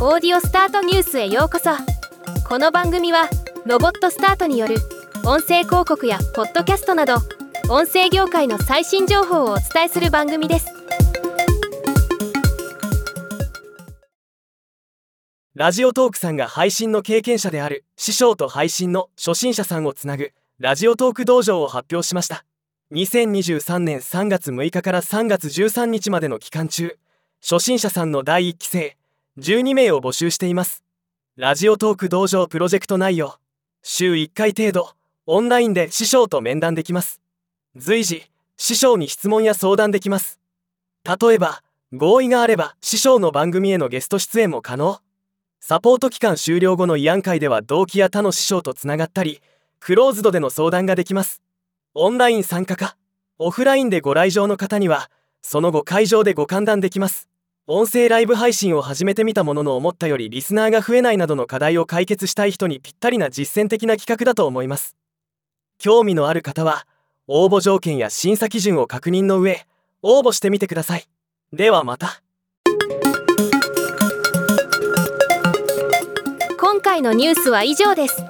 オーディオスタートニュースへようこそ。この番組はロボットスタートによる音声広告やポッドキャストなど音声業界の最新情報をお伝えする番組です。ラジオトークさんが配信の経験者である師匠と配信の初心者さんをつなぐラジオトーク道場を発表しました。2023年3月6日から3月13日までの期間中初心者さんの第1期生12名を募集しています。ラジオトーク道場プロジェクト内容週1回程度オンラインで師匠と面談できます。随時師匠に質問や相談できます。例えば合意があれば師匠の番組へのゲスト出演も可能。サポート期間終了後の慰安会では同期や他の師匠とつながったりクローズドでの相談ができます。オンライン参加かオフラインでご来場の方にはその後会場でご歓談できます。音声ライブ配信を始めてみたものの思ったよりリスナーが増えないなどの課題を解決したい人にぴったりな実践的な企画だと思います。興味のある方は応募条件や審査基準を確認の上応募してみてください。ではまた。今回のニュースは以上です。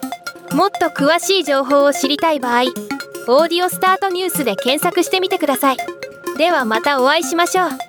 もっと詳しい情報を知りたい場合「オーディオスタートニュース」で検索してみてください。ではまたお会いしましょう。